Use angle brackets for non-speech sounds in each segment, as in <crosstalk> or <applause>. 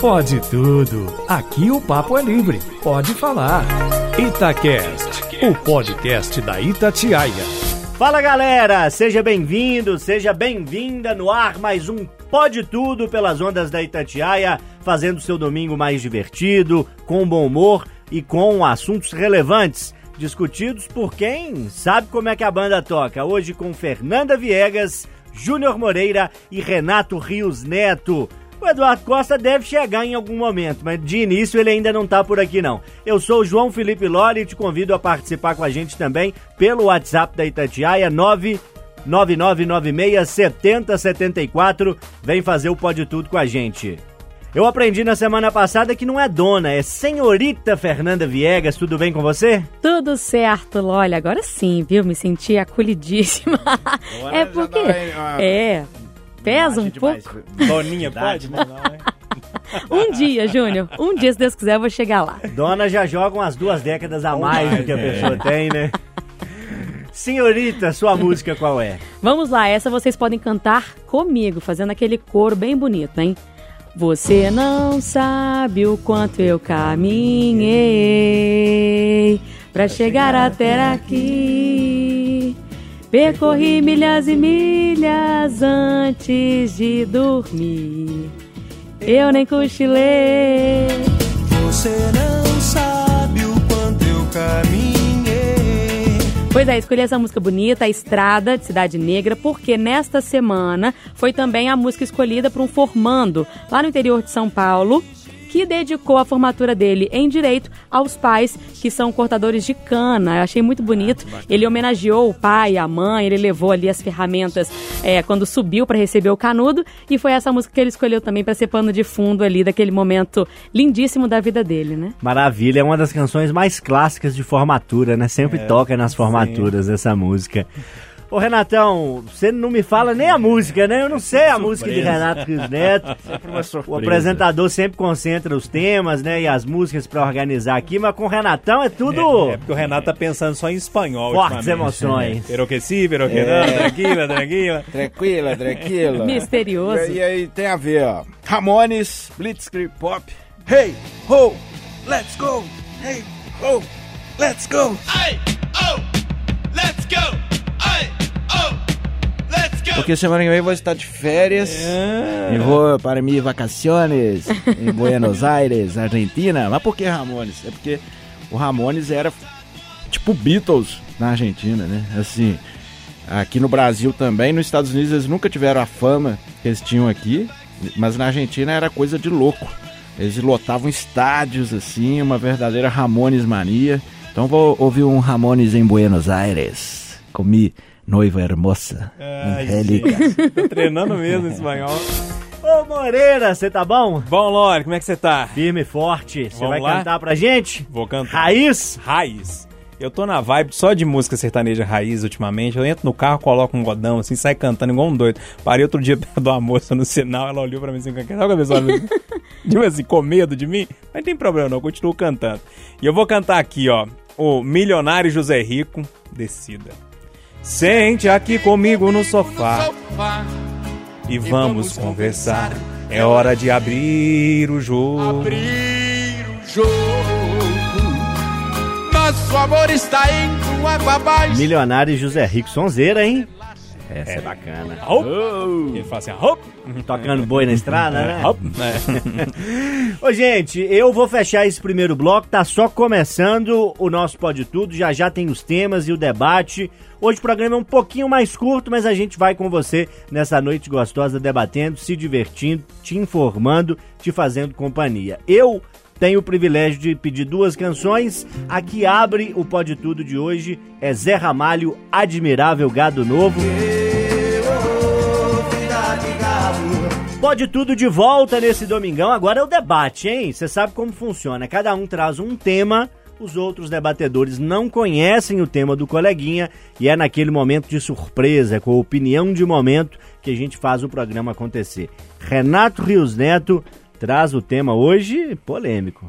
Pode tudo. Aqui o papo é livre. Pode falar. Itacast, o podcast da Itatiaia. Fala galera, seja bem-vindo, seja bem-vinda no ar mais um Pode Tudo pelas ondas da Itatiaia, fazendo seu domingo mais divertido, com bom humor e com assuntos relevantes, discutidos por quem sabe como é que a banda toca. Hoje com Fernanda Viegas, Júnior Moreira e Renato Rios Neto. O Eduardo Costa deve chegar em algum momento, mas de início ele ainda não tá por aqui não. Eu sou o João Felipe Loli e te convido a participar com a gente também pelo WhatsApp da Itatiaia 999967074. Vem fazer o Pode Tudo com a gente. Eu aprendi na semana passada que não é dona, é senhorita Fernanda Viegas. Tudo bem com você? Tudo certo, Loli. Agora sim, viu? Me senti acolhidíssima. é porque. É, Pesa um pouco. Doninha, pode? Não, né? <laughs> um dia, Júnior. Um dia, se Deus quiser, eu vou chegar lá. Dona já joga umas duas décadas a mais do que a pessoa tem, né? Senhorita, sua música qual é? Vamos lá, essa vocês podem cantar comigo, fazendo aquele coro bem bonito, hein? Você não sabe o quanto eu caminhei para chegar até aqui. Percorri milhas e milhas antes de dormir. Eu nem cochilei. Você não sabe o quanto eu caminhei. Pois é, escolhi essa música bonita, a Estrada de Cidade Negra, porque nesta semana foi também a música escolhida para um formando lá no interior de São Paulo que dedicou a formatura dele em direito aos pais que são cortadores de cana. Eu achei muito bonito. Ele homenageou o pai, a mãe, ele levou ali as ferramentas é, quando subiu para receber o canudo e foi essa música que ele escolheu também para ser pano de fundo ali daquele momento lindíssimo da vida dele, né? Maravilha, é uma das canções mais clássicas de formatura, né? Sempre é, toca nas formaturas sim. essa música. Ô Renatão, você não me fala nem a música, né? Eu não sei a música de Renato Rios Neto. <laughs> Sempre uma surpresa. O apresentador sempre concentra os temas, né? E as músicas para organizar aqui, mas com o Renatão é tudo. É, é, porque o Renato tá pensando só em espanhol. Fortes emoções. É. Pero que sim, pero que não, tranquila, tranquila. <laughs> Tranquila, tranquila. Misterioso. E, e aí tem a ver, ó. Ramones, Blitzkrieg Pop. Hey, ho, let's go. Hey, ho, let's go. Hey, oh, let's go. Porque semana que vem eu vou estar de férias é. e vou para minhas vacações em Buenos Aires, Argentina. Mas por que Ramones? É porque o Ramones era tipo Beatles na Argentina, né? Assim, aqui no Brasil também, nos Estados Unidos eles nunca tiveram a fama que eles tinham aqui, mas na Argentina era coisa de louco. Eles lotavam estádios assim, uma verdadeira Ramones mania. Então vou ouvir um Ramones em Buenos Aires. Comi noiva hermosa, angélica. Tô treinando mesmo espanhol. <laughs> Ô Moreira, você tá bom? Bom, Lore, como é que você tá? Firme e forte. Você vai lá? cantar pra gente? Vou cantar. Raiz? Raiz. Eu tô na vibe só de música sertaneja raiz ultimamente. Eu entro no carro, coloco um godão assim, sai cantando igual um doido. Parei outro dia <laughs> perto de uma moça no sinal, ela olhou pra mim assim, sabe que a pessoa <laughs> tipo assim, com medo de mim? Mas não tem problema não, eu continuo cantando. E eu vou cantar aqui, ó, o Milionário José Rico, Descida. Sente aqui comigo no sofá e vamos conversar. É hora de abrir o jogo. Abrir o jogo. Nosso amor está indo água abaixo. Milionário José Rico Sonzeira, hein? Essa é, é bacana. Oh. Ele fala assim, hop. Tocando boi na estrada, né? Hop. É. <laughs> Ô, gente, eu vou fechar esse primeiro bloco. Tá só começando o nosso Pode Tudo. Já já tem os temas e o debate. Hoje o programa é um pouquinho mais curto, mas a gente vai com você nessa noite gostosa, debatendo, se divertindo, te informando, te fazendo companhia. Eu tenho o privilégio de pedir duas canções. A que abre o Pode Tudo de hoje é Zé Ramalho, Admirável Gado Novo. Pode tudo de volta nesse domingão. Agora é o debate, hein? Você sabe como funciona. Cada um traz um tema, os outros debatedores não conhecem o tema do coleguinha e é naquele momento de surpresa, com a opinião de momento, que a gente faz o programa acontecer. Renato Rios Neto traz o tema hoje polêmico.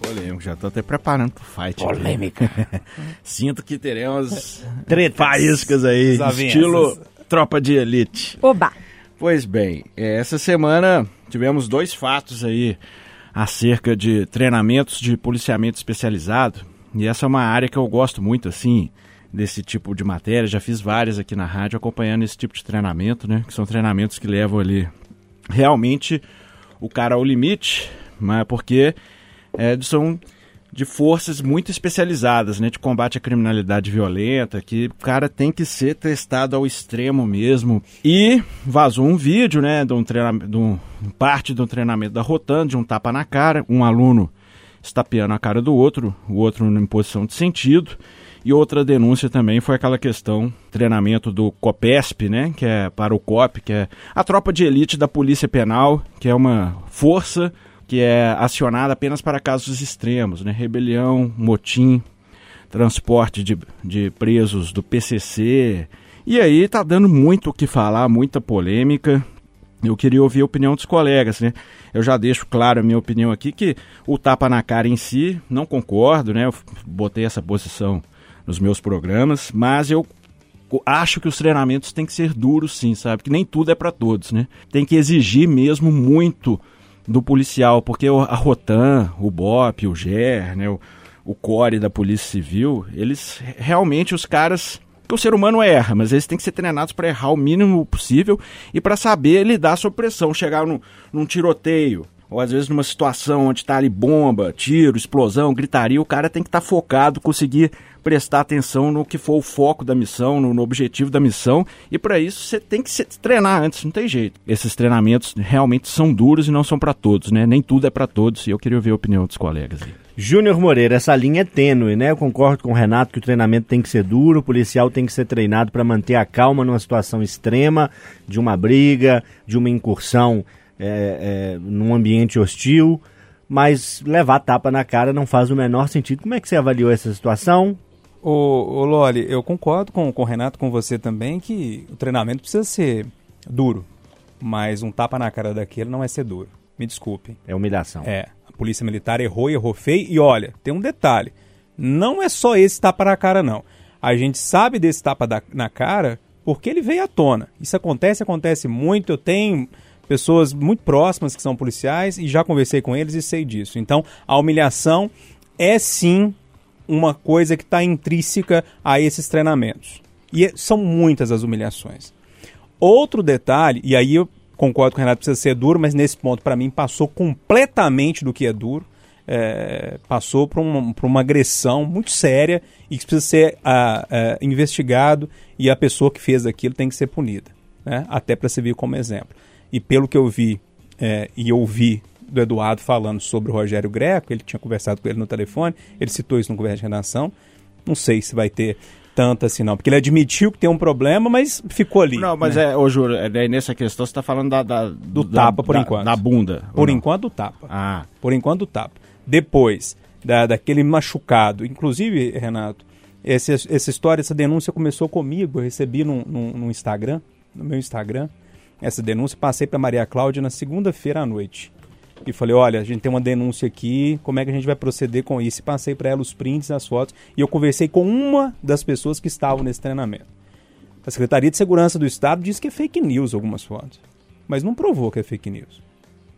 Polêmico, já tô até preparando pro fight. Polêmica. <laughs> Sinto que teremos Tretas. faíscas aí, Desavenças. estilo tropa de elite. Oba! Pois bem, é, essa semana tivemos dois fatos aí acerca de treinamentos de policiamento especializado. E essa é uma área que eu gosto muito, assim, desse tipo de matéria. Já fiz várias aqui na rádio acompanhando esse tipo de treinamento, né? Que são treinamentos que levam ali realmente o cara ao limite, mas porque é, são de forças muito especializadas, né, de combate à criminalidade violenta, que o cara tem que ser testado ao extremo mesmo. E vazou um vídeo, né, de um treinamento, de um, parte do treinamento da Rotan, de um tapa na cara, um aluno estapeando a cara do outro, o outro em posição de sentido. E outra denúncia também foi aquela questão, treinamento do COPESP, né, que é para o COP, que é a tropa de elite da Polícia Penal, que é uma força que é acionada apenas para casos extremos, né, rebelião, motim, transporte de, de presos do PCC. E aí tá dando muito o que falar, muita polêmica. Eu queria ouvir a opinião dos colegas, né? Eu já deixo claro a minha opinião aqui que o tapa na cara em si, não concordo, né? Eu botei essa posição nos meus programas, mas eu acho que os treinamentos têm que ser duros sim, sabe? Que nem tudo é para todos, né? Tem que exigir mesmo muito do policial, porque a Rotan, o BOP, o GER, né, o, o CORE da Polícia Civil, eles realmente os caras que o ser humano erra, mas eles têm que ser treinados para errar o mínimo possível e para saber lidar sob pressão, chegar num, num tiroteio, ou às vezes numa situação onde está ali bomba, tiro, explosão, gritaria, o cara tem que estar tá focado, conseguir prestar atenção no que for o foco da missão, no, no objetivo da missão, e para isso você tem que se treinar antes, não tem jeito. Esses treinamentos realmente são duros e não são para todos, né? Nem tudo é para todos, e eu queria ouvir a opinião dos colegas aí. Júnior Moreira, essa linha é tênue, né? Eu concordo com o Renato que o treinamento tem que ser duro, o policial tem que ser treinado para manter a calma numa situação extrema, de uma briga, de uma incursão é, é, num ambiente hostil, mas levar tapa na cara não faz o menor sentido. Como é que você avaliou essa situação? Ô, ô Loli, eu concordo com, com o Renato, com você também, que o treinamento precisa ser duro, mas um tapa na cara daquele não é ser duro. Me desculpe. É humilhação. É. A polícia militar errou e errou feio. E olha, tem um detalhe: não é só esse tapa na cara, não. A gente sabe desse tapa da, na cara porque ele veio à tona. Isso acontece, acontece muito. Eu tenho pessoas muito próximas que são policiais e já conversei com eles e sei disso. Então, a humilhação é sim uma coisa que está intrínseca a esses treinamentos. E é, são muitas as humilhações. Outro detalhe, e aí eu concordo com o Renato, precisa ser duro, mas nesse ponto, para mim, passou completamente do que é duro. É, passou por uma, por uma agressão muito séria e que precisa ser a, a, investigado e a pessoa que fez aquilo tem que ser punida. Né? Até para servir como exemplo. E pelo que eu vi é, e ouvi do Eduardo falando sobre o Rogério Greco, ele tinha conversado com ele no telefone, ele citou isso no governo de redação. Não sei se vai ter tanto assim, não. Porque ele admitiu que tem um problema, mas ficou ali. Não, mas né? é, ô Júlio, é, nessa questão você está falando da, da, do da, tapa, por da, enquanto. Da bunda. Por enquanto, do tapa. Ah. Por enquanto, do tapa. Depois, da, daquele machucado. Inclusive, Renato, esse, essa história, essa denúncia começou comigo. Eu recebi no, no, no Instagram, no meu Instagram essa denúncia. Passei para Maria Cláudia na segunda-feira à noite. E falei, olha, a gente tem uma denúncia aqui, como é que a gente vai proceder com isso? E passei para ela os prints, as fotos, e eu conversei com uma das pessoas que estavam nesse treinamento. A Secretaria de Segurança do Estado disse que é fake news algumas fotos, mas não provou que é fake news.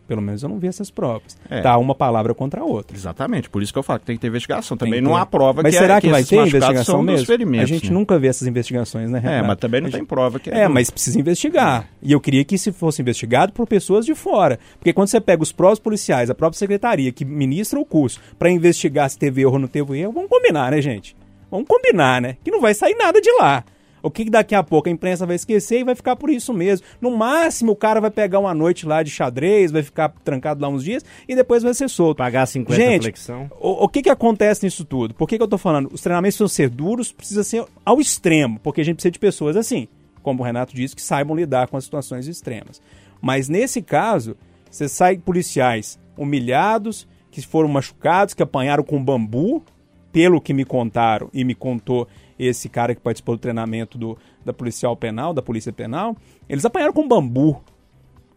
Pelo menos eu não vi essas provas. É. Tá uma palavra contra a outra. Exatamente, por isso que eu falo que tem que ter investigação. Também não há prova mas que será é, que, que vai ter investigação mesmo? A gente né? nunca vê essas investigações, né, Renato? É, mas também não gente... tem prova que é. É, mas precisa investigar. E eu queria que isso fosse investigado por pessoas de fora. Porque quando você pega os próprios policiais, a própria secretaria que ministra o curso para investigar se teve erro ou não teve erro, vamos combinar, né, gente? Vamos combinar, né? Que não vai sair nada de lá. O que daqui a pouco a imprensa vai esquecer e vai ficar por isso mesmo. No máximo, o cara vai pegar uma noite lá de xadrez, vai ficar trancado lá uns dias e depois vai ser solto. Pagar 50 Gente, flexão. O, o que, que acontece nisso tudo? Por que, que eu tô falando? Os treinamentos precisam ser duros, precisa ser ao extremo, porque a gente precisa de pessoas assim, como o Renato disse, que saibam lidar com as situações extremas. Mas nesse caso, você sai policiais humilhados, que foram machucados, que apanharam com bambu, pelo que me contaram e me contou esse cara que participou do treinamento do, da policial penal, da polícia penal, eles apanharam com bambu.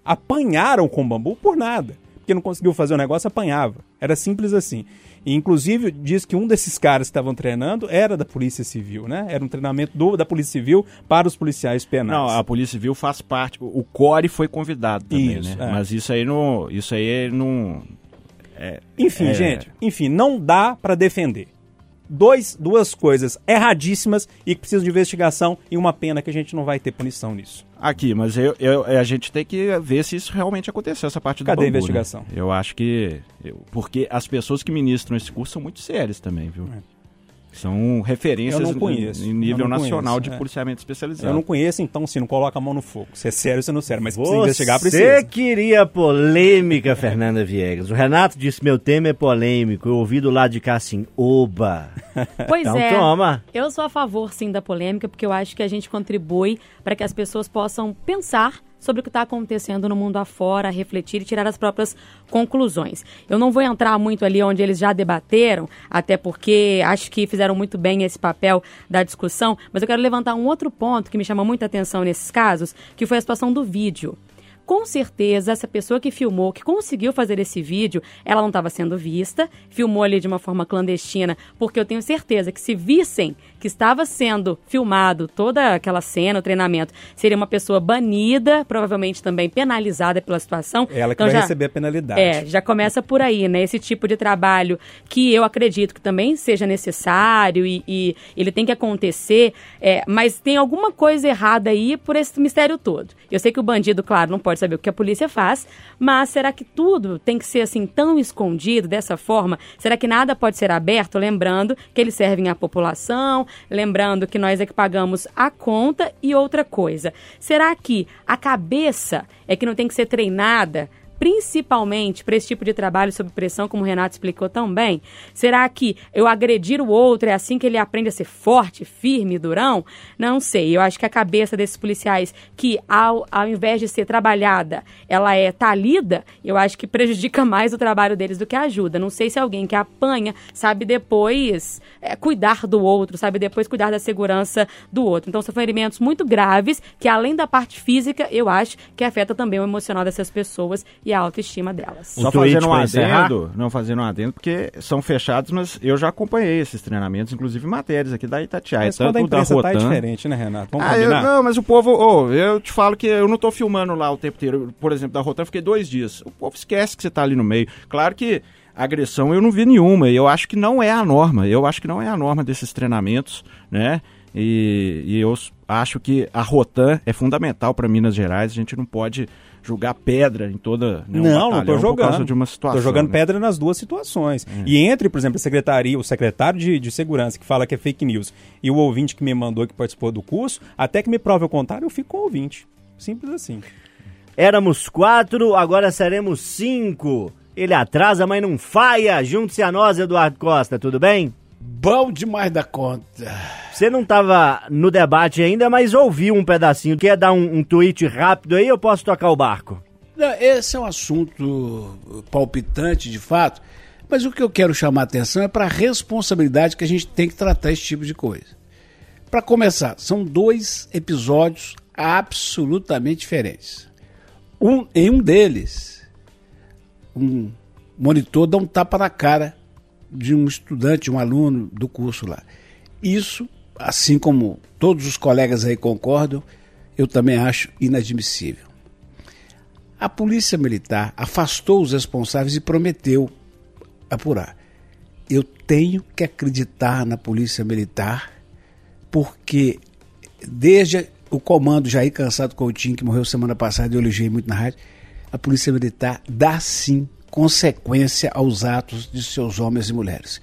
Apanharam com bambu por nada. porque não conseguiu fazer o negócio, apanhava. Era simples assim. E, inclusive, diz que um desses caras que estavam treinando era da Polícia Civil, né? Era um treinamento do, da Polícia Civil para os policiais penais. Não, a Polícia Civil faz parte. O Core foi convidado também, Isso, né? é. Mas isso aí não. Isso aí não. Enfim, É. gente, enfim, não dá pra defender. Dois, duas coisas erradíssimas e que precisam de investigação e uma pena que a gente não vai ter punição nisso. Aqui, mas eu, eu- a gente tem que ver se isso realmente aconteceu, essa parte do Cadê a bambu, né? investigação? Eu acho que. eu- porque as pessoas que ministram esse curso são muito sérias também, viu? São referências Eu não conheço, em eu nível não nacional conheço, de é. policiamento especializado. Eu não conheço, então, se não coloca a mão no fogo. Se é sério, se não é sério. Mas precisa Você investigar, precisa. queria polêmica, Fernanda Viegas. O Renato disse: meu tema é polêmico. Eu ouvi do lado de cá assim, oba. <laughs> Pois Então é. toma. Eu sou a favor, sim, da polêmica, porque eu acho que a gente contribui para que as pessoas possam pensar sobre o que está acontecendo no mundo afora, refletir e tirar as próprias conclusões. Eu não vou entrar muito ali onde eles já debateram, até porque acho que fizeram muito bem esse papel da discussão, mas eu quero levantar um outro ponto que me chama muita atenção nesses casos, que foi a situação do vídeo. Com certeza, essa pessoa que filmou, que conseguiu fazer esse vídeo, ela não estava sendo vista, filmou ali de uma forma clandestina, porque eu tenho certeza que se vissem que estava sendo filmado toda aquela cena, o treinamento, seria uma pessoa banida, provavelmente também penalizada pela situação. Ela que Então vai já- receber a penalidade. É, já começa por aí, né? Esse tipo de trabalho que eu acredito que também seja necessário e, e ele tem que acontecer, é, mas tem alguma coisa errada aí por esse mistério todo. Eu sei que o bandido, claro, não pode saber o que a polícia faz, mas será que tudo tem que ser assim tão escondido dessa forma? Será que nada pode ser aberto? Lembrando que eles servem à população, lembrando que nós é que pagamos a conta e outra coisa. Será que a cabeça é que não tem que ser treinada? Principalmente para esse tipo de trabalho sob pressão, como o Renato explicou tão bem? Será que eu agredir o outro é assim que ele aprende a ser forte, firme, durão? Não sei. Eu acho que a cabeça desses policiais, que ao, ao invés de ser trabalhada, ela é talida, eu acho que prejudica <laughs> mais o trabalho deles do que ajuda. Não sei se alguém que apanha sabe depois é, cuidar do outro, sabe depois cuidar da segurança do outro. Então são ferimentos muito graves que, além da parte física, eu acho que afeta também o emocional dessas pessoas e a autoestima delas. Só fazendo um adendo, não fazendo um adendo, porque são fechados, mas eu já acompanhei esses treinamentos, inclusive matérias aqui da Itatiaia, Mas quando a tanto da tá é Rotan. diferente, né, Renato? Vamos Ah, eu, não, mas o povo, ô, eu te falo que eu não tô filmando lá o tempo inteiro. Por exemplo, da Rotan, eu fiquei dois dias. O povo esquece que você tá ali no meio. Claro que agressão eu não vi nenhuma, e eu acho que não é a norma. Eu acho que não é a norma desses treinamentos, né? E, e eu acho que a Rotan é fundamental para Minas Gerais. A gente não pode jogar pedra em toda. nenhum Não, não tô Por causa jogando. de uma situação. Tô jogando né? pedra nas duas situações. E entre, por exemplo, a secretaria, o secretário de, de segurança que fala que é fake news e o ouvinte que me mandou que participou do curso, até que me prove o contrário, eu fico com o ouvinte. Simples assim. Éramos quatro, agora seremos cinco. Ele atrasa, mas não falha. Junte-se a nós, Eduardo Costa, tudo bem? Bom demais da conta. Você não estava no debate ainda, mas ouviu um pedacinho. Quer dar um, um tweet rápido aí? Eu posso tocar o barco. Não, Esse é um assunto palpitante, de fato, mas o que eu quero chamar a atenção é para a responsabilidade que a gente tem que tratar esse tipo de coisa. Para começar, são dois episódios absolutamente diferentes. Um, em um deles, um monitor dá um tapa na cara de um estudante, um aluno do curso lá. Isso, assim como todos os colegas aí concordam, eu também acho inadmissível. A polícia militar afastou os responsáveis e prometeu apurar. Eu tenho que acreditar na polícia militar, porque desde o comando Jair Cansado Coutinho, que morreu semana passada, eu elogiei muito na rádio, a polícia militar dá sim consequência aos atos de seus homens e mulheres.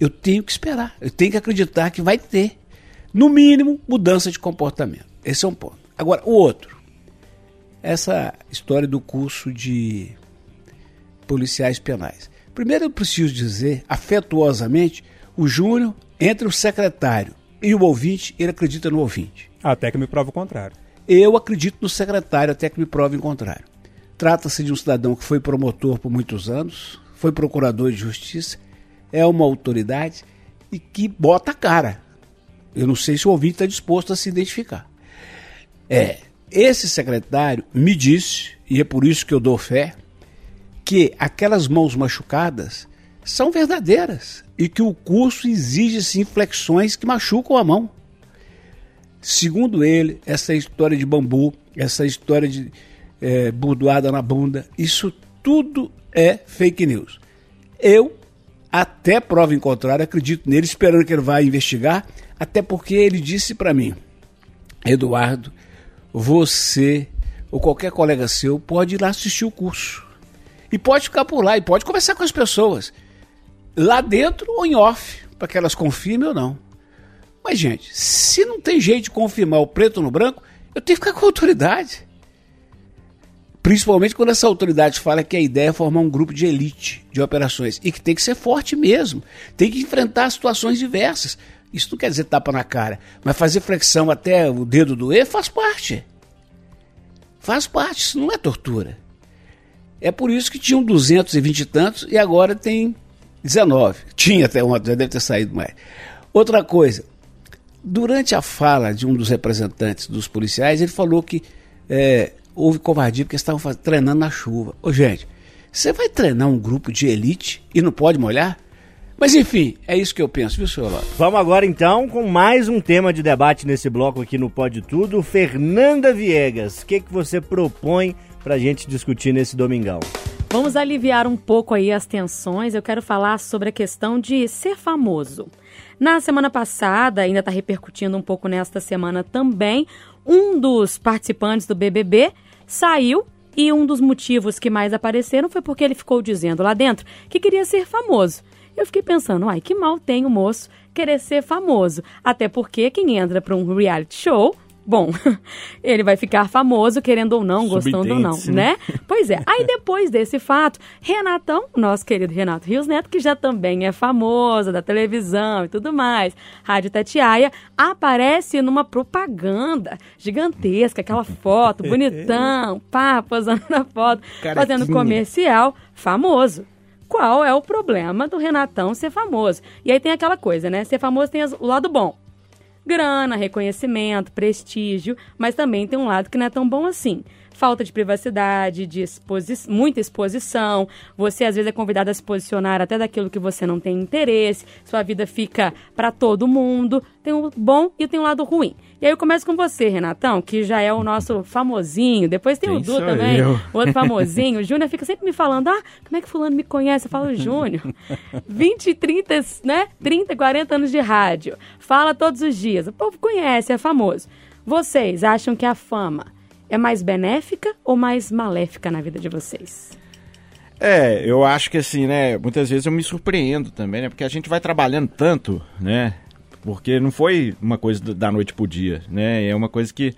Eu tenho que esperar, eu tenho que acreditar que vai ter, no mínimo, mudança de comportamento. Esse é um ponto. Agora, o outro essa história do curso de policiais penais. Primeiro eu preciso dizer, afetuosamente, o Júnior, entre o secretário e o ouvinte, ele acredita no ouvinte. Até que me prove o contrário. Eu acredito no secretário até que me prove o contrário. Trata-se de um cidadão que foi promotor por muitos anos, foi procurador de justiça, é uma autoridade e que bota a cara. Eu não sei se o ouvinte está disposto a se identificar. É, esse secretário me disse, e é por isso que eu dou fé, que aquelas mãos machucadas são verdadeiras e que o curso exige sim flexões que machucam a mão. Segundo ele, essa história de bambu, essa história de é, burdoada na bunda, isso tudo é fake news. Eu, até prova em contrário, acredito nele, esperando que ele vá investigar, até porque ele disse para mim, Eduardo, você ou qualquer colega seu pode ir lá assistir o curso. E pode ficar por lá, e pode conversar com as pessoas. Lá dentro ou em off, para que elas confirmem ou não. Mas, gente, se não tem jeito de confirmar o preto no branco, eu tenho que ficar com autoridade. Principalmente quando essa autoridade fala que a ideia é formar um grupo de elite de operações e que tem que ser forte mesmo, tem que enfrentar situações diversas. Isso não quer dizer tapa na cara, mas fazer flexão até o dedo doer faz parte. Faz parte, isso não é tortura. É por isso que tinham 220 e tantos e agora tem 19. <laughs> Tinha até ontem, já deve ter saído mais. Outra coisa, durante a fala de um dos representantes dos policiais, ele falou que é, houve covardia porque estavam faz... treinando na chuva. Ô, gente, você vai treinar um grupo de elite e não pode molhar? Mas enfim, é isso que eu penso, viu, senhor Lopes? Vamos agora então com mais um tema de debate nesse bloco aqui no Pode Tudo. Fernanda Viegas, o que, que você propõe para a gente discutir nesse domingão? Vamos aliviar um pouco aí as tensões. Eu quero falar sobre a questão de ser famoso. Na semana passada, ainda está repercutindo um pouco nesta semana também, um dos participantes do BBB saiu e um dos motivos que mais apareceram foi porque ele ficou dizendo lá dentro que queria ser famoso. Eu fiquei pensando, ai, que mal tem o moço querer ser famoso. Até porque quem entra para um reality show Bom, <laughs> ele vai ficar famoso, querendo ou não, gostando ou não, né? Pois é. Aí depois desse fato, Renatão, nosso querido Renato Rios Neto, que já também é famoso da televisão e tudo mais, Rádio Tatiaia, aparece numa propaganda gigantesca, aquela foto, <laughs> bonitão, pá, posando na foto, fazendo comercial, famoso qual é o problema do Renatão ser famoso. E aí tem aquela coisa, né? Ser famoso tem o lado bom grana, reconhecimento, prestígio, mas também tem um lado que não é tão bom assim. Falta de privacidade, de exposi muita exposição. Você às vezes é convidado a se posicionar até daquilo que você não tem interesse. Sua vida fica para todo mundo. Tem o um bom e tem um lado ruim. E aí eu começo com você, Renatão, que já é o nosso famosinho. Depois tem Quem o Du também, eu? o outro famosinho. O Júnior fica sempre me falando, ah, como é que fulano me conhece? Eu falo, Júnior, 20, 30, né? 30, 40 anos de rádio. Fala todos os dias. O povo conhece, é famoso. Vocês acham que a fama é mais benéfica ou mais maléfica na vida de vocês? É, eu acho que assim, né, muitas vezes eu me surpreendo também, né, porque a gente vai trabalhando tanto, né, porque não foi uma coisa da noite pro dia, né? É uma coisa que,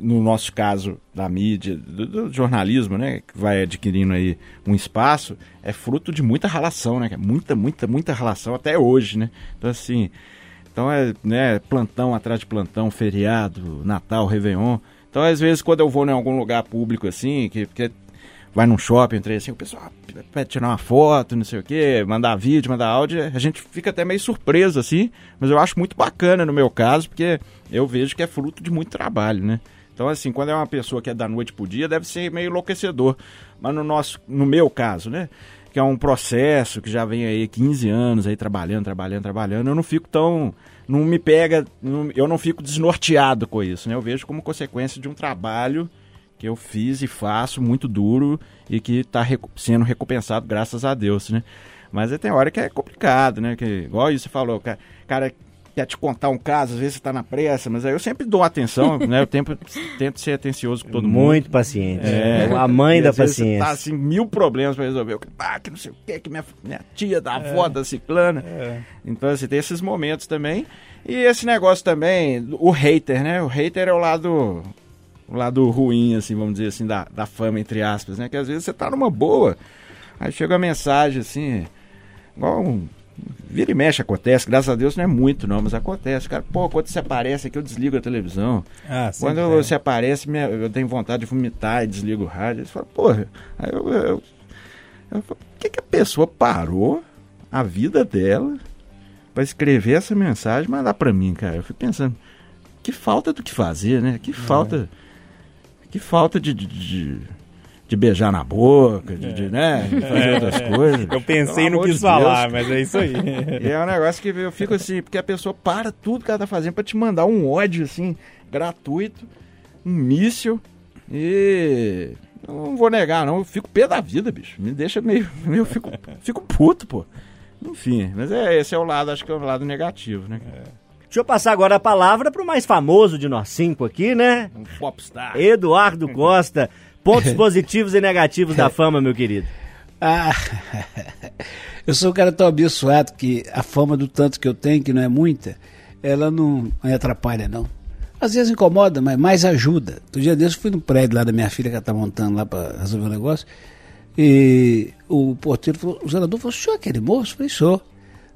no nosso caso da mídia, do, do jornalismo, né? Que vai adquirindo aí um espaço, é fruto de muita relação, né? Muita, muita, muita relação até hoje, né? Então, assim, então é né, plantão atrás de plantão, feriado, Natal, Réveillon. Então, às vezes, quando eu vou em algum lugar público, assim, que, que vai num shopping, entrei assim, o pessoal pede tirar uma foto, não sei o quê, mandar vídeo, mandar áudio, a gente fica até meio surpreso, assim, mas eu acho muito bacana no meu caso, porque eu vejo que é fruto de muito trabalho, né? Então, assim, quando é uma pessoa que é da noite pro dia, deve ser meio enlouquecedor. Mas no nosso, no meu caso, né? Que é um processo que já vem aí 15 anos aí trabalhando, trabalhando, trabalhando, eu não fico tão. Não me pega. Não, eu não fico desnorteado com isso, né? Eu vejo como consequência de um trabalho que eu fiz e faço muito duro e que está recu sendo recompensado graças a Deus, né? Mas tem hora que é complicado, né? Que, igual você falou, cara, cara quer te contar um caso, às vezes você está na pressa, mas aí eu sempre dou atenção, <laughs> né? Eu tento, tento ser atencioso com todo Muito mundo. Muito paciente. É, a mãe da paciência. Tá assim, mil problemas para resolver. Ah, que não sei o que, que minha, minha tia da avó é. da ciclana. É. Então, assim, tem esses momentos também. E esse negócio também, o hater, né? O hater é o lado o lado ruim, assim, vamos dizer assim, da, da fama, entre aspas, né? Que às vezes você tá numa boa, aí chega a mensagem assim, igual um, vira e mexe acontece, graças a Deus não é muito não, mas acontece, cara, pô, quando você aparece aqui eu desligo a televisão, ah, quando é. você aparece eu tenho vontade de vomitar e desligo o rádio, você fala, porra, aí eu, eu, eu, por que, que a pessoa parou a vida dela para escrever essa mensagem e mandar para mim, cara, eu fico pensando, que falta do que fazer, né, que é. falta... Que falta de, de, de beijar na boca, de, de, né, de fazer outras coisas. Eu pensei e não quis de falar, Deus. mas é isso aí. <laughs> E é um negócio que eu fico assim, porque a pessoa para tudo que ela tá fazendo pra te mandar um ódio, assim, gratuito, um míssil, e... Não vou negar, não. Eu fico pé da vida, bicho. Me deixa meio... <laughs> Eu fico, fico puto, pô. Enfim, mas é, esse é o lado, acho que é o lado negativo, né? Deixa eu passar agora a palavra pro mais famoso de nós cinco aqui, né? Um popstar. Eduardo Costa. Pontos <laughs> positivos e negativos da fama, meu querido. Ah, <laughs> eu sou um cara tão abençoado que a fama do tanto que eu tenho, que não é muita, ela não me atrapalha, não. Às vezes incomoda, mas mais ajuda. Do dia desse eu fui no prédio lá da minha filha que ela tá montando lá para resolver um negócio. E o porteiro falou, o zelador falou, o senhor é aquele moço? Eu falei, sou.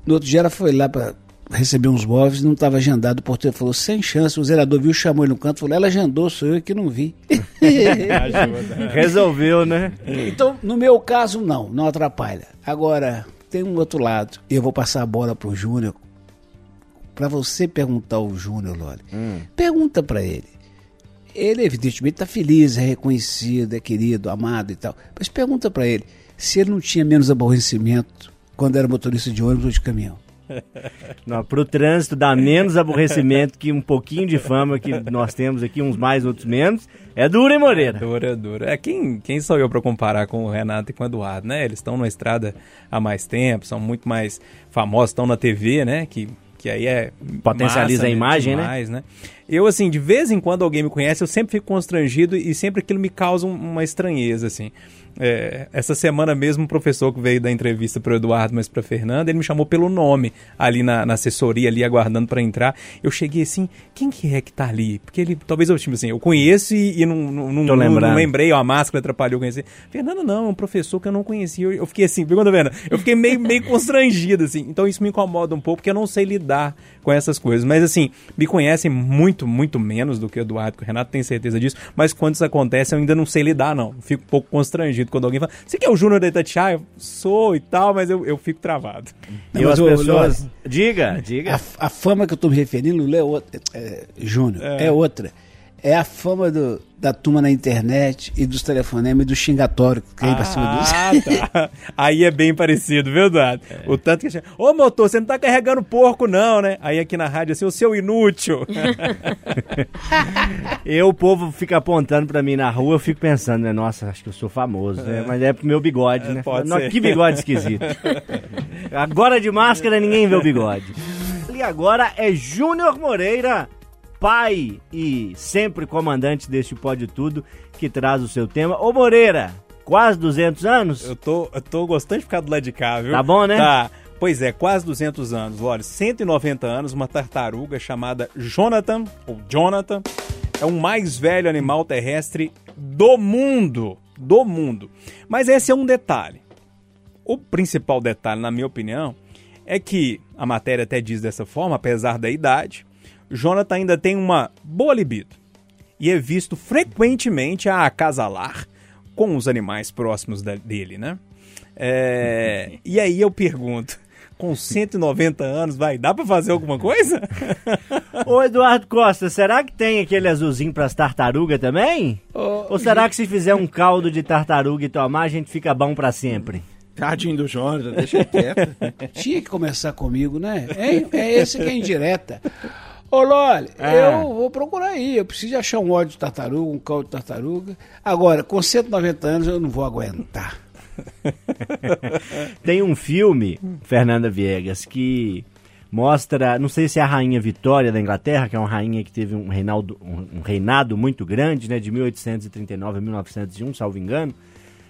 No outro dia ela foi lá para receber uns móveis, não estava agendado. O porteiro falou, sem chance. O zelador viu, chamou ele no canto, falou, ela agendou, sou eu que não vi. <laughs> Ajuda. Resolveu, né? Então, no meu caso, não, não atrapalha. Agora, tem um outro lado. Eu vou passar a bola pro Júnior. Pra você perguntar ao Júnior, Loli. Pergunta pra ele. Ele, evidentemente, tá feliz, é reconhecido, é querido, amado e tal. Mas pergunta pra ele se ele não tinha menos aborrecimento quando era motorista de ônibus ou de caminhão. <laughs> Não, pro trânsito dá menos aborrecimento que um pouquinho de fama que nós temos aqui, uns mais, outros menos. É duro, hein, Moreira? Dura, dura. É, quem, quem sou eu pra comparar com o Renato e com o Eduardo, né? Eles estão na estrada há mais tempo, são muito mais famosos, estão na TV, né? Que, que aí é. Potencializa a imagem, né? demais, né? Eu, assim, de vez em quando alguém me conhece, eu sempre fico constrangido e sempre aquilo me causa um- uma estranheza, assim. É, essa semana mesmo, um professor que veio dar entrevista para o Eduardo, mas para Fernanda, ele me chamou pelo nome ali na, na assessoria, ali aguardando para entrar. Eu cheguei assim, quem que é que tá ali? Porque ele, talvez eu, tipo assim, eu conheço e, e não, não, não, não- lembrei, ó, a máscara atrapalhou conhecer. Fernando não, é um professor que eu não conhecia. Eu, eu fiquei assim, pergunta vendo? Eu fiquei meio, meio constrangido, assim. Então isso me incomoda um pouco, porque eu não sei lidar com essas coisas. Mas assim, me conhecem muito, muito menos do que o Eduardo, que o Renato tem certeza disso. Mas quando isso acontece, eu ainda não sei lidar, não. Fico um pouco constrangido quando alguém fala, você que é o Júnior da Itatiaia? Eu sou e tal, mas eu, eu fico travado. E Mas, as pessoas. Diga, diga. A, a fama que eu tô me referindo, Lula, é outra. É, Júnior, é. outra. É a fama do- da turma na internet e dos telefonemas e do xingatório que cai pra cima disso. Ah, tá. <laughs> Aí é bem parecido, viu, Eduardo? O tanto que ô motor, você não tá carregando porco, não, né? Aí aqui na rádio, assim, o seu inútil. <laughs> Eu, o povo fica apontando pra mim na rua, eu fico pensando, né? Nossa, acho que eu sou famoso, né? Mas é pro meu bigode, né? pode Nossa, ser. Que bigode esquisito. <laughs> Agora de máscara ninguém vê o bigode. E agora é Júnior Moreira, pai e sempre comandante deste Pode Tudo, que traz o seu tema. Ô Moreira, quase 200 anos? Eu tô, eu tô gostando de ficar do lado de cá, viu? Tá bom, né? Tá. Pois é, quase 200 anos. Olha, 190 anos, uma tartaruga chamada Jonathan, ou Jonathan, é o mais velho animal terrestre do mundo. Do mundo. Mas esse é um detalhe. O principal detalhe, na minha opinião, é que a matéria até diz dessa forma, apesar da idade, Jonathan ainda tem uma boa libido e é visto frequentemente a acasalar com os animais próximos da- dele, né? É, e aí eu pergunto, com 190 anos, vai dar pra fazer alguma coisa? Ô Eduardo Costa, será que tem aquele azulzinho pras tartarugas também? Ou será que se fizer um caldo de tartaruga e tomar, a gente fica bom pra sempre? Tadinho do Jonathan, deixa quieto. Tinha que começar comigo, né? É, é esse que é indireta. Ô, Loli, Ah. eu vou procurar aí. Eu preciso achar um óleo de tartaruga, um caldo de tartaruga. Agora, com 190 anos, eu não vou aguentar. <laughs> Tem um filme, Fernanda Viegas, que mostra, não sei se é a rainha Vitória da Inglaterra, que é uma rainha que teve um reinado, um, um reinado muito grande, né, de 1839 a 1901, salvo engano.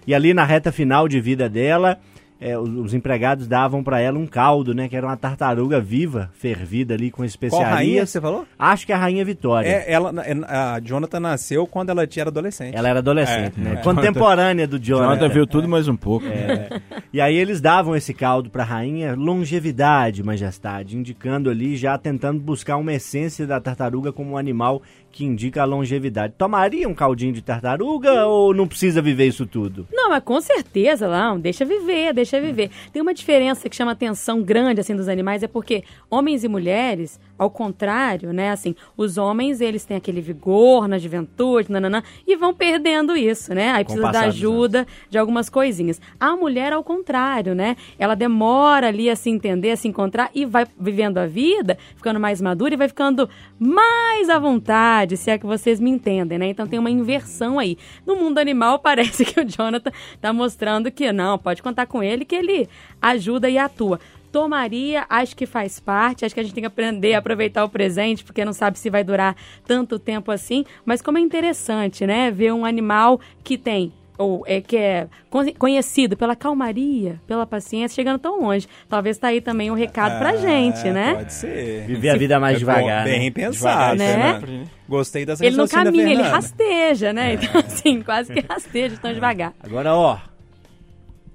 E ali na reta final de vida dela, é, os, os empregados davam pra ela um caldo, né, que era uma tartaruga viva, fervida ali com Qual especiarias. rainha você falou? Acho que é a rainha Vitória. É, ela, é, a Jonathan nasceu quando ela era adolescente. Ela era adolescente, É, né? é. Contemporânea do Jonathan. Jonathan viu tudo mais um pouco. <laughs> E aí eles davam esse caldo pra rainha, longevidade, majestade, indicando ali, já tentando buscar uma essência da tartaruga como um animal que indica a longevidade. Tomaria um caldinho de tartaruga ou não precisa viver isso tudo? Não, mas com certeza, não. Deixa viver, deixa viver. Tem uma diferença que chama atenção grande, assim, dos animais, é porque homens e mulheres, ao contrário, né? Assim, os homens, eles têm aquele vigor na juventude, nananã, e vão perdendo isso, né? Aí Com precisa da dos ajuda de algumas coisinhas. A mulher, ao contrário, né? Ela demora ali a se entender, a se encontrar e vai vivendo a vida, ficando mais madura e vai ficando mais à vontade, se é que vocês me entendem, né? Então tem uma inversão aí. No mundo animal, <laughs> parece que o Jonathan tá mostrando que não, pode contar com ele, que ele ajuda e atua. Tomaria, acho que faz parte, acho que a gente tem que aprender a aproveitar o presente, porque não sabe se vai durar tanto tempo assim, mas como é interessante, né, ver um animal que tem ou é que é con- conhecido pela calmaria, pela paciência, chegando tão longe. Talvez tá aí também um recado pra gente, É, né? Pode ser. Viver a vida mais É devagar, bom, Bem né? pensado, né? Gostei dessa Ele não caminha, ele rasteja, né? Então, assim, quase que rasteja tão devagar. Agora, ó.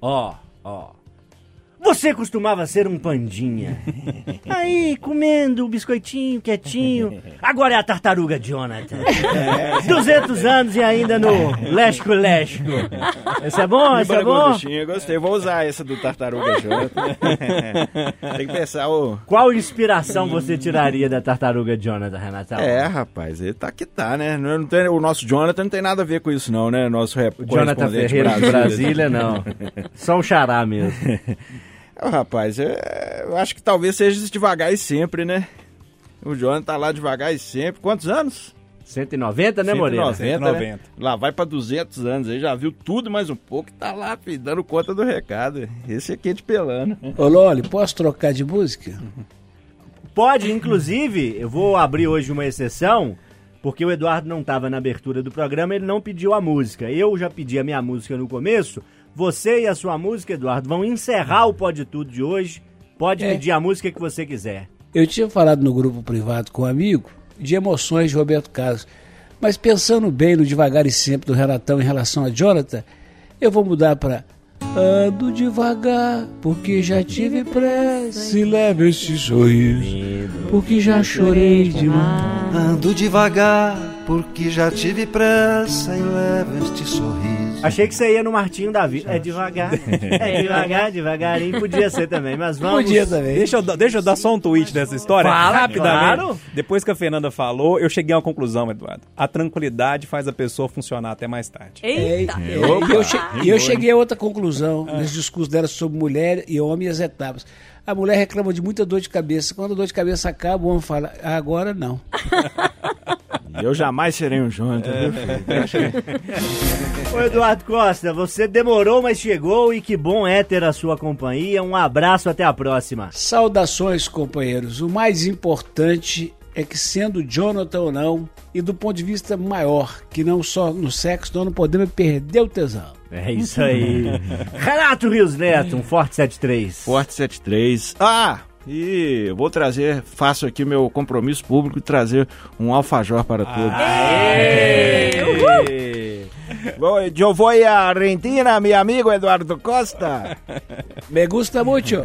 Ó, ó. Você costumava ser um pandinha. Aí, comendo o biscoitinho, quietinho. Agora é a tartaruga Jonathan. 200 anos e ainda no lesco-lesco. Esse é bom? Esse é bom? gorduchinha, gostei. Vou usar essa do Tartaruga Jonathan. Tem que pensar o... Qual inspiração você tiraria da tartaruga Jonathan, Renatão? É, rapaz, ele tá que tá, né? Não, não tem, o nosso Jonathan não tem nada a ver com isso não, né? Nosso rep, Jonathan Ferreira de Brasília. Brasília, não. Só um xará mesmo. <laughs> Ah, rapaz, eu acho que talvez seja esse devagar e sempre, né? O Jonathan tá lá devagar e sempre. Quantos anos? 190, né, Moreira? 190, 190. né? Lá vai pra 200 anos, aí já viu tudo mais um pouco e tá lá, filho, dando conta do recado. Esse aqui é de pelando. Ô, Loli, posso trocar de música? Pode, inclusive, eu vou abrir hoje uma exceção, porque o Eduardo não estava na abertura do programa, ele não pediu a música. Eu já pedi a minha música no começo. Você e a sua música, Eduardo, vão encerrar o Pode Tudo de hoje. Pode É. pedir a música que você quiser. Eu tinha falado no grupo privado com um amigo de emoções de Roberto Carlos, mas pensando bem no devagar e sempre do Renatão em relação a Jonathan, eu vou mudar para Ando devagar, porque já tive pressa e leve este sorriso, porque já chorei demais. Ando devagar, porque já tive pressa e levo este sorriso. Achei que você ia no Martinho da Vida. É devagar. <laughs> É devagar, devagarinho. Podia ser também, mas vamos. Podia também. Deixa eu, dar- deixa eu dar só um tweet dessa história. Fala, rapidamente. claro. Depois que a Fernanda falou, eu cheguei a uma conclusão, Eduardo. A tranquilidade faz a pessoa funcionar até mais tarde. Eita! E eu, che- e eu cheguei a outra conclusão nesse discurso dela sobre mulher e homem e as etapas. A mulher reclama de muita dor de cabeça. Quando a dor de cabeça acaba, o homem fala, agora não. <laughs> Eu jamais serei um Jonathan, viu, filho? Ô Eduardo Costa, você demorou, mas chegou e que bom é ter a sua companhia. Um abraço, até a próxima. Saudações, companheiros. O mais importante é que, sendo Jonathan ou não, e do ponto de vista maior, que não só no sexo, nós não podemos perder o tesão. É isso aí. <laughs> Renato Rios Neto, um forte 73. Forte 73. Ah! E eu vou trazer, faço aqui meu compromisso público de trazer um alfajor para todos. Ê! Vou- Eu vou à Argentina, meu amigo Eduardo Costa. Me gusta muito.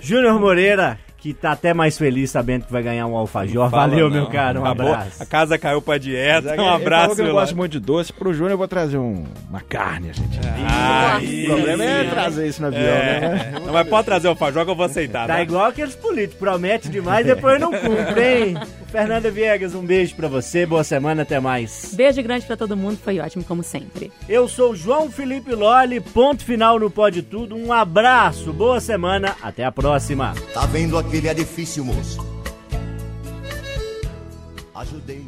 Júnior Moreira, que tá até mais feliz sabendo que vai ganhar um alfajor. Fala Valeu, não. meu cara, um Acabou. abraço. A casa caiu pra dieta. Um abraço, eu meu gosto muito de doce. Pro Júnior eu vou trazer um- uma carne, gente. Ah, o problema é trazer isso no avião, né? Não, mas pode trazer o alfajor que eu vou aceitar. Tá tá? igual aqueles políticos, promete demais e depois não cumpre, hein? Fernanda Viegas, um beijo pra você, boa semana, até mais. Beijo grande pra todo mundo, foi ótimo como sempre. Eu sou João Felipe Lolli, ponto final no Pode Tudo, um abraço, boa semana, até a próxima. Tá vendo aquele edifício, moço? Ajudei.